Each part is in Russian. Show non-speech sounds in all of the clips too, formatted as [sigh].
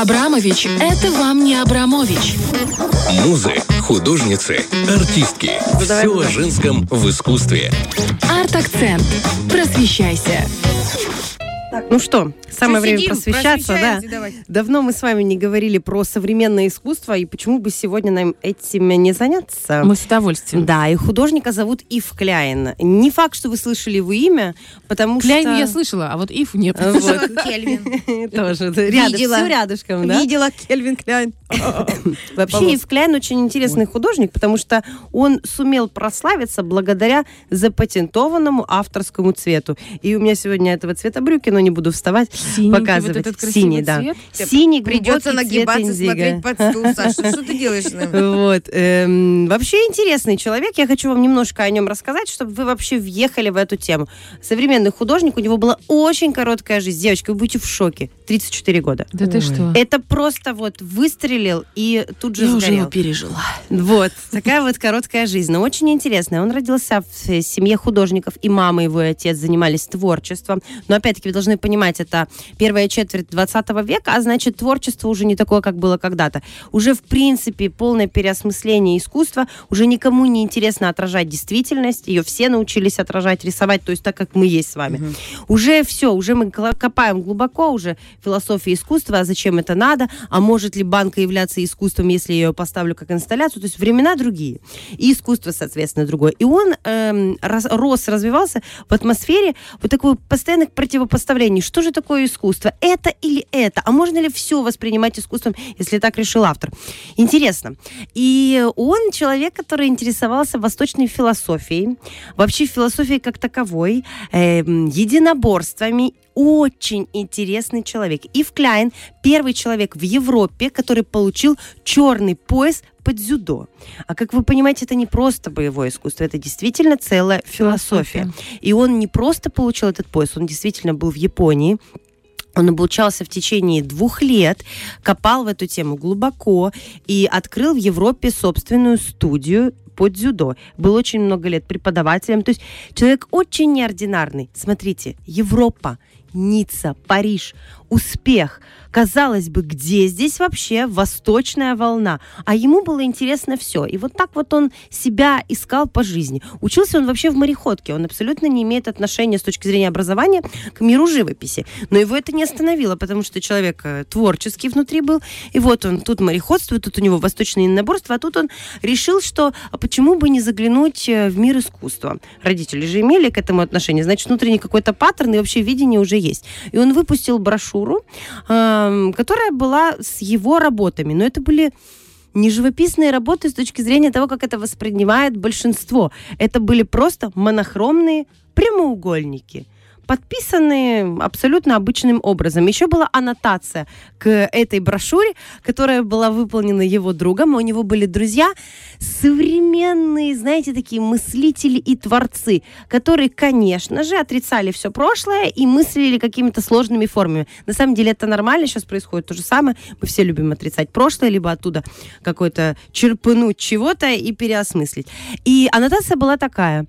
Абрамович – это вам не Абрамович. Музы, художницы, артистки. Все о женском в искусстве. Арт-акцент. Просвещайся. Ну что, самое Что время сидим, просвещаться, да. давай. Давно мы с вами не говорили про современное искусство, и почему бы сегодня нам этим не заняться? Мы с удовольствием. Да, и художника зовут Ив Кляйн. Не факт, что вы слышали его имя, потому Кляйн что... я слышала, а вот Ив нет. Вот. Кельвин. [laughs] Тоже. Видела. все рядышком, да? Видела Кельвин Кляйн. [laughs] Вообще Ив Кляйн очень интересный художник, потому что он сумел прославиться благодаря запатентованному авторскому цвету. И у меня сегодня этого цвета брюки, но не буду вставать, Синенький показывать. вот этот Синий, да. цвет. Синий, Придется цвет нагибаться, индиго. смотреть под стул, [laughs] Саша. Что ты делаешь? с ним? Вот. эм, вообще интересный человек. Я хочу вам немножко о нем рассказать, чтобы вы вообще въехали в эту тему. Современный художник, у него была очень короткая жизнь. Девочки, вы будете в шоке. 34 года. Да ты что? Это просто вот выстрелил и тут же Я уже его пережила. Вот, [laughs] такая вот короткая жизнь, но очень интересная. Он родился в э, семье художников, и мама его, и отец занимались творчеством. Но опять-таки вы должны понимать, это первая четверть 20 века, а значит творчество уже не такое, как было когда-то. Уже в принципе полное переосмысление искусства, уже никому не интересно отражать действительность, ее все научились отражать, рисовать, то есть так, как мы есть с вами. Уже все, уже мы копаем глубоко, уже философия искусства, а зачем это надо, а может ли банка являться искусством, если я ее поставлю как инсталляцию, то есть времена другие, и искусство, соответственно, другое. И он эм, рос, развивался в атмосфере вот такого постоянных противопоставлений. Что же такое искусство? Это или это? А можно ли все воспринимать искусством, если так решил автор? Интересно. И он человек, который интересовался восточной философией, вообще философией как таковой, эм, единоборствами. Очень интересный человек. Ив Кляйн первый человек в Европе, который получил черный пояс под дзюдо. А как вы понимаете, это не просто боевое искусство, это действительно целая философия. И он не просто получил этот пояс, он действительно был в Японии, он обучался в течение двух лет, копал в эту тему глубоко и открыл в Европе собственную студию по дзюдо. Был очень много лет преподавателем. То есть человек очень неординарный. Смотрите, Европа, Ницца, Париж, успех. Казалось бы, где здесь вообще восточная волна? А ему было интересно все. И вот так вот он себя искал по жизни. Учился он вообще в мореходке. Он абсолютно не имеет отношения с точки зрения образования к миру живописи. Но его это не остановило, потому что человек э, творческий внутри был. И вот он тут мореходство, тут у него восточное наборство, а тут он решил, что а почему бы не заглянуть э, в мир искусства. Родители же имели к этому отношение. Значит, внутренний какой-то паттерн и вообще видение уже есть. И он выпустил брошюру, эм, которая была с его работами. Но это были не живописные работы с точки зрения того, как это воспринимает большинство. Это были просто монохромные прямоугольники подписанные абсолютно обычным образом. Еще была аннотация к этой брошюре, которая была выполнена его другом. У него были друзья, современные, знаете, такие мыслители и творцы, которые, конечно же, отрицали все прошлое и мыслили какими-то сложными формами. На самом деле это нормально, сейчас происходит то же самое. Мы все любим отрицать прошлое, либо оттуда какой-то черпануть чего-то и переосмыслить. И аннотация была такая.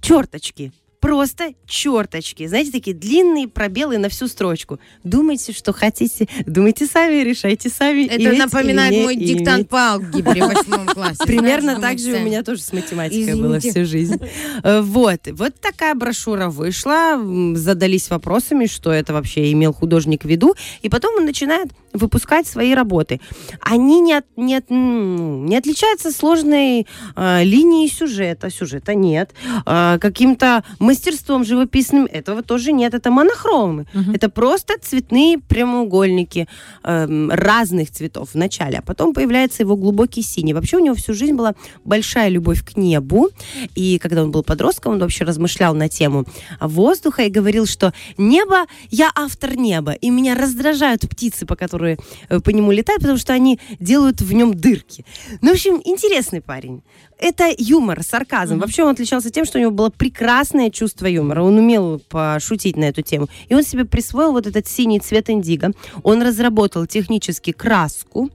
Черточки. Просто черточки. Знаете, такие длинные пробелы на всю строчку. Думайте, что хотите. Думайте сами, решайте сами. Это иметь напоминает не мой иметь. диктант по алгебре в восьмом классе. [laughs] Примерно так же у меня тоже с математикой Извините. было всю жизнь. Э, Вот. Вот такая брошюра вышла. Задались вопросами, что это вообще имел художник в виду. И потом он начинает выпускать свои работы. Они не, от- не, от- не отличаются сложной э, линией сюжета. Сюжета нет. Э, каким-то мастерством живописным этого тоже нет. Это монохромы. Это просто цветные прямоугольники эм, разных цветов в начале, а потом появляется его глубокий синий. Вообще у него всю жизнь была большая любовь к небу, и когда он был подростком, он вообще размышлял на тему воздуха и говорил, что небо, я автор неба, и меня раздражают птицы, по которые э, по нему летают, потому что они делают в нем дырки. Ну, в общем, интересный парень. Это юмор, сарказм. Вообще он отличался тем, что у него было прекрасное чувство юмора. Он умел пошутить на эту тему. И он себе присвоил вот этот синий цвет индиго. Он разработал технически краску,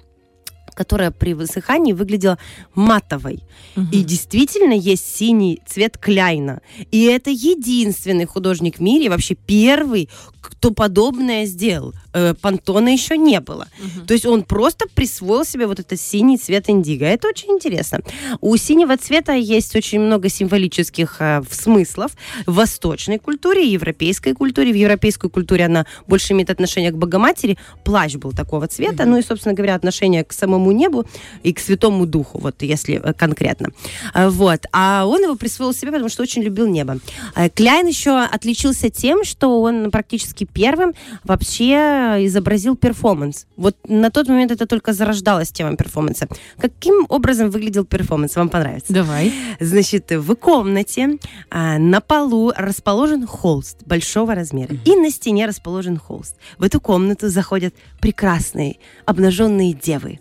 которая при высыхании выглядела матовой. И действительно есть синий цвет кляйна. И это единственный художник в мире, вообще первый, кто подобное сделал. Э, пантона еще не было. То есть он просто присвоил себе вот этот синий цвет индиго. Это очень интересно. У синего цвета есть очень много символических э, смыслов в восточной культуре, европейской культуре. В европейской культуре она больше имеет отношение к Богоматери. Плащ был такого цвета. Ну и, собственно говоря, отношение к самому небу и к Святому Духу, вот если э, конкретно. А, Вот. А он его присвоил себе, потому что очень любил небо. Кляйн еще отличился тем, что он практически первым вообще изобразил перформанс. Вот на тот момент это только зарождалась тема перформанса. Каким образом выглядел перформанс? Вам понравится? Давай. Значит, в комнате а, на полу расположен холст большого размера. И на стене расположен холст. В эту комнату заходят прекрасные обнаженные девы.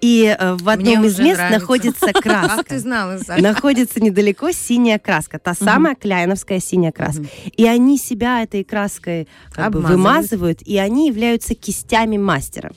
И э, в одном из уже мест нравится. находится [laughs] Как краска. ты знала, Саша? Находится недалеко синяя краска, та самая кляйновская синяя краска. И они себя этой краской как бы вымазывают, и они являются кистями мастера.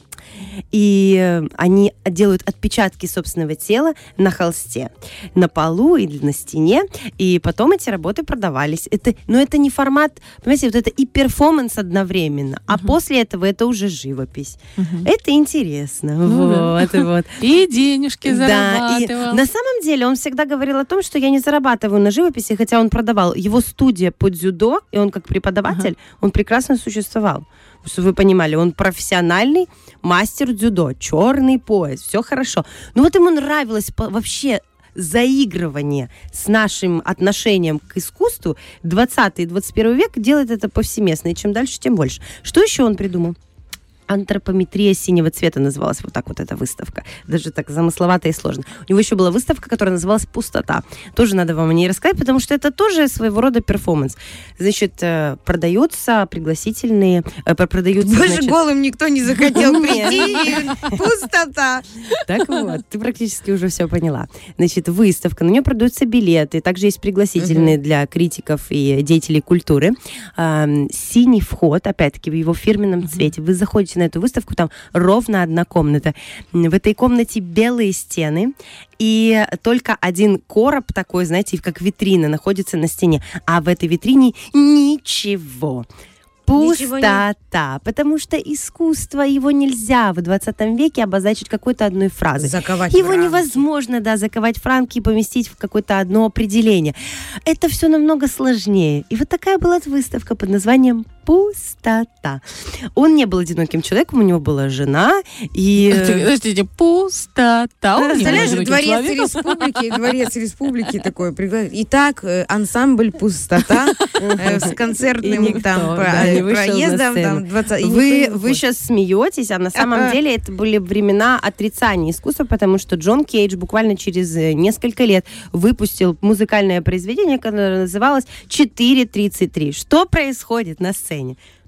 И э, они делают отпечатки собственного тела на холсте, на полу или на стене, и потом эти работы продавались. Это, но это не формат, понимаете, вот это и перформанс одновременно, а после этого это уже живопись. Это интересно. Ну да. вот, вот. [laughs] И денежки Да, и зарабатывал. на самом деле он всегда говорил о том, что я не зарабатываю на живописи, хотя он продавал. Его студия по дзюдо, и он как преподаватель, он прекрасно существовал. Чтобы вы понимали, он профессиональный мастер дзюдо, черный пояс, все хорошо. Но вот ему нравилось вообще заигрывание с нашим отношением к искусству 20 и 21 век делает это повсеместно, и чем дальше, тем больше. Что еще он придумал? Антропометрия синего цвета называлась вот так вот эта выставка. Даже так замысловато и сложно. У него еще была выставка, которая называлась «Пустота». Тоже надо вам о ней рассказать, потому что это тоже своего рода перформанс. Значит, э, продаются пригласительные... э, про- продаются, Больше значит, голым никто не захотел [laughs] прийти. Пустота. Так вот, ты практически уже все поняла. Значит, выставка, на нее продаются билеты, также есть пригласительные для критиков и деятелей культуры. Синий вход, опять-таки, в его фирменном цвете. Вы заходите на эту выставку, там ровно одна комната. В этой комнате белые стены, и только один короб такой, знаете, как витрина находится на стене. А в этой витрине ничего. Ничего не- Пустота, потому что искусство его нельзя в 20 веке обозначить какой-то одной фразой. Заковать Его рамки. невозможно, да, заковать в рамки и поместить в какое-то одно определение. Это все намного сложнее. И вот такая была выставка под названием «Пустота». Он не был одиноким человеком, у него была жена, и... [laughs] Подождите, пустота. Он Представляешь, дворец человеком. республики, [laughs] дворец республики такой. Итак, э, ансамбль пустота [laughs] э, с концертным там проездом. сцену. там 20 и никто Вы, вы сейчас смеетесь, а на самом деле это были времена отрицания искусства, потому что Джон Кейдж буквально через э, несколько лет выпустил музыкальное произведение, которое называлось «4.33». Что происходит на сцене?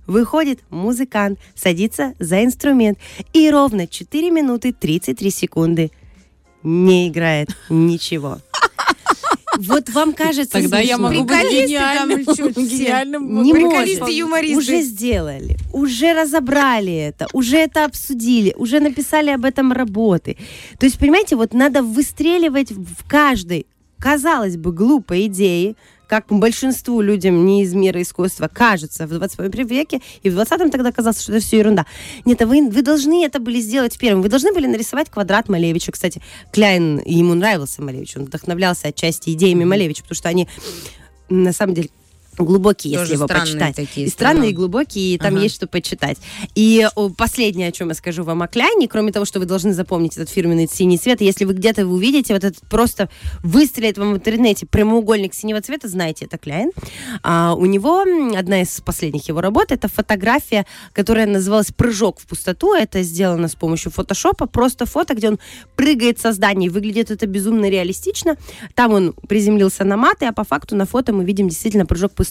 Выходит музыкант, садится за инструмент и ровно 4 минуты 33 секунды не играет ничего. Вот вам кажется Тогда я могу быть гениальным. все? Гениальным Не может. юмористы. Уже сделали, уже разобрали это, уже это обсудили, уже написали об этом работы. То есть, понимаете, вот надо выстреливать в каждой, казалось бы, глупой идее, как большинству людям не из мира искусства кажется в 21 веке, и в 20-м тогда казалось, что это все ерунда. Нет, а вы, вы должны это были сделать первым. Вы должны были нарисовать квадрат Малевича. Кстати, Кляйн, ему нравился Малевич, он вдохновлялся отчасти идеями Малевича, потому что они на самом деле глубокие, Тоже если его почитать. такие и странные, и глубокие, и там Ага. есть что почитать. И о, последнее, о чем я скажу вам о Кляйне, кроме того, что вы должны запомнить этот фирменный синий цвет, если вы где-то увидите вот этот просто выстрелит вам в интернете прямоугольник синего цвета, знаете, это Кляйн. А, у него одна из последних его работ, это фотография, которая называлась «Прыжок в пустоту». Это сделано с помощью фотошопа, просто фото, где он прыгает со зданий. Выглядит это безумно реалистично. Там он приземлился на маты, а по факту на фото мы видим действительно прыжок в пустоту.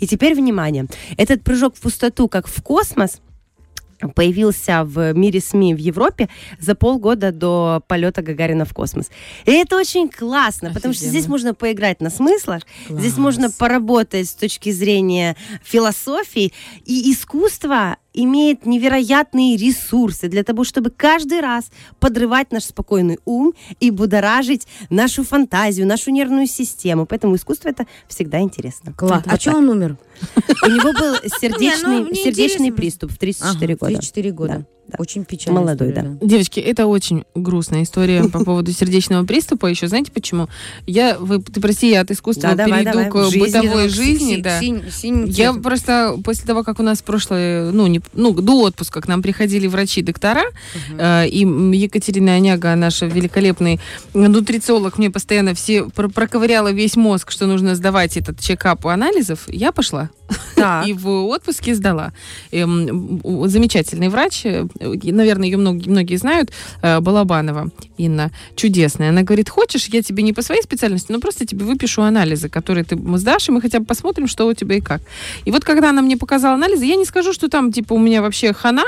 И теперь, внимание, этот прыжок в пустоту, как в космос, появился в мире СМИ в Европе за полгода до полета Гагарина в космос. И это очень классно, потому что Офигенно. здесь можно поиграть на смыслах, здесь можно поработать с точки зрения философии, и искусство имеет невероятные ресурсы для того, чтобы каждый раз подрывать наш спокойный ум и будоражить нашу фантазию, нашу нервную систему. Поэтому искусство это всегда интересно. Класс. Вот А что так. он умер? У него был [laughs] сердечный, мне сердечный интересно. приступ в 34 Ага, года. 34 года. Да, да. Очень печально. Молодой, да. Девочки, это очень грустная история по поводу сердечного приступа. Еще знаете почему? Я, вы, ты прости, я от искусства Да, давай, перейду давай. к Жизни, бытовой жизни, си- да. синь- синим Я цветом. просто после того, как у нас прошлое, ну, не, ну до отпуска к нам приходили врачи-доктора, э, и Екатерина Оняга, наша великолепный нутрициолог, мне постоянно все про- проковыряла весь мозг, что нужно сдавать этот чекап у анализов, я пошла. Так. [laughs] И в отпуске сдала. Эм, замечательный врач, э, наверное, ее многие, многие знают, э, Балабанова Инна, чудесная. Она говорит, хочешь, я тебе не по своей специальности, но просто тебе выпишу анализы, которые ты сдашь, и мы хотя бы посмотрим, что у тебя и как. И вот когда она мне показала анализы, я не скажу, что там, типа, у меня вообще хана,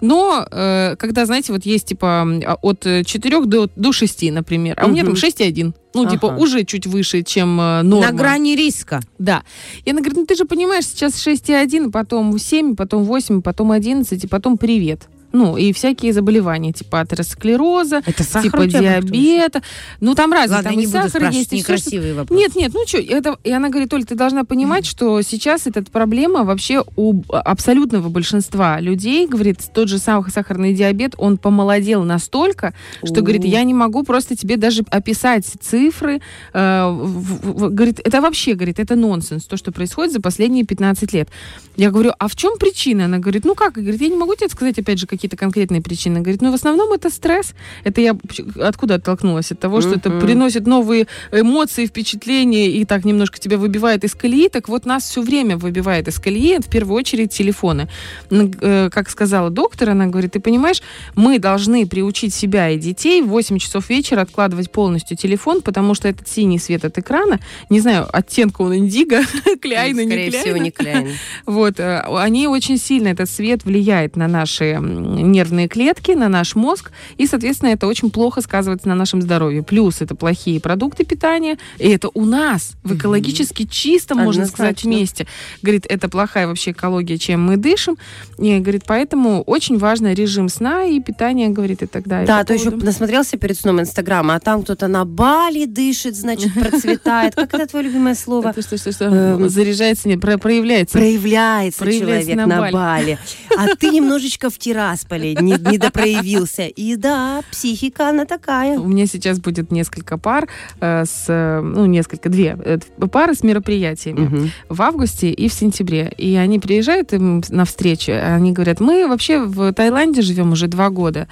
но э, когда, знаете, вот есть, типа, а, от 4 до, до 6, например, а у меня там Мгм. 6,1. Ну, типа, Ага. уже чуть выше, чем э, норма. На грани риска. Да. И она говорит, ну ты же понимаешь, сейчас 6,1, потом 7, потом 8, потом 11, и потом привет. Ну, и всякие заболевания, типа атеросклероза, Это сахар типа диабета. Ну, там разные, Ладно, там и сахар есть, и некрасивые вопросы. Нет, нет, ну что, это... И она говорит, Оль, ты должна понимать, что сейчас эта проблема вообще у абсолютного большинства людей, говорит, тот же самый сахарный диабет, он помолодел настолько, что, говорит, я не могу просто тебе даже описать цифры. Э, в- в- говорит, это вообще, говорит, это нонсенс, то, что происходит за последние 15 лет. Я говорю, а в чем причина? Она говорит, ну как? Говорит, я не могу тебе сказать, опять же, какие-то конкретные причины. Говорит, ну в основном это стресс. Это я откуда оттолкнулась? От того, что это приносит новые эмоции, впечатления и так немножко тебя выбивает из колеи. Так вот, нас все время выбивает из колеи, в первую очередь, телефоны. Э, Как сказала доктор, она говорит, ты понимаешь, мы должны приучить себя и детей в 8 часов вечера откладывать полностью телефон, потому что этот синий свет от экрана, не знаю, оттенка он индиго, [laughs] кляйна, не Скорее всего, кляйна. не Кляйн. Вот, э, они очень сильно, этот свет влияет на наши нервные клетки, на наш мозг, и, соответственно, это очень плохо сказывается на нашем здоровье. Плюс это плохие продукты питания, и это у нас в экологически чистом, можно сказать, месте. Говорит, это плохая вообще экология, чем мы дышим. И, говорит, поэтому очень важно режим сна и питания, говорит, и так далее. Да, По то еще поводу- насмотрелся перед сном Инстаграма, а там кто-то на Бали дышит, значит, процветает. Как это твое любимое слово? Это что, что, что? Эм, Заряжается, про- проявляется. Проявляется, человек на Бали. А ты немножечко в Тирасполе не, не допроявился. И да, психика она такая. У меня сейчас будет несколько пар э, с, э, ну, несколько, две э, пары с мероприятиями в августе и в сентябре. И они приезжают им на встречу, они говорят, мы вообще в Таиланде живем уже два года.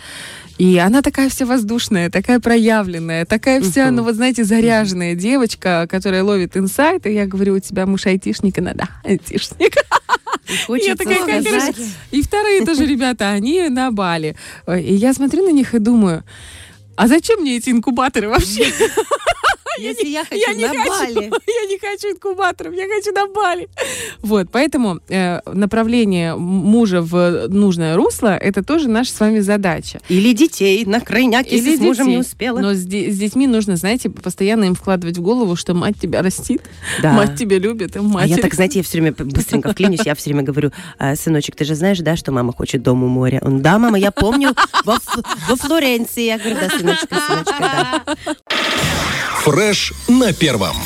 И она такая вся воздушная, такая проявленная, такая вся, ну вот знаете, заряженная девочка, которая ловит инсайт. И я говорю, у тебя муж айтишник, она, да, айтишник. [laughs] Хочется такая, какая сказать. И вторые тоже ребята, они на Бали. И я смотрю на них и думаю, а зачем мне эти инкубаторы вообще? [laughs] Если я хочу Я не на хочу, Бали. [laughs] я не хочу инкубаторов, я хочу на Бали. Вот, поэтому э, направление мужа в нужное русло, это тоже наша с вами задача. Или детей на крайняк, если Или с мужем не успела. Но с, де- с детьми нужно, знаете, постоянно им вкладывать в голову, что мать тебя растит, Да. мать тебя любит, и А я так, знаете, я все время быстренько [laughs] вклинюсь, я все время говорю, «А, сыночек, ты же знаешь, да, что мама хочет дом у моря? Он, да, мама, я помню, во, во Флоренции. Я говорю, да, сыночка, сыночка, да. [laughs] Фреш на первом.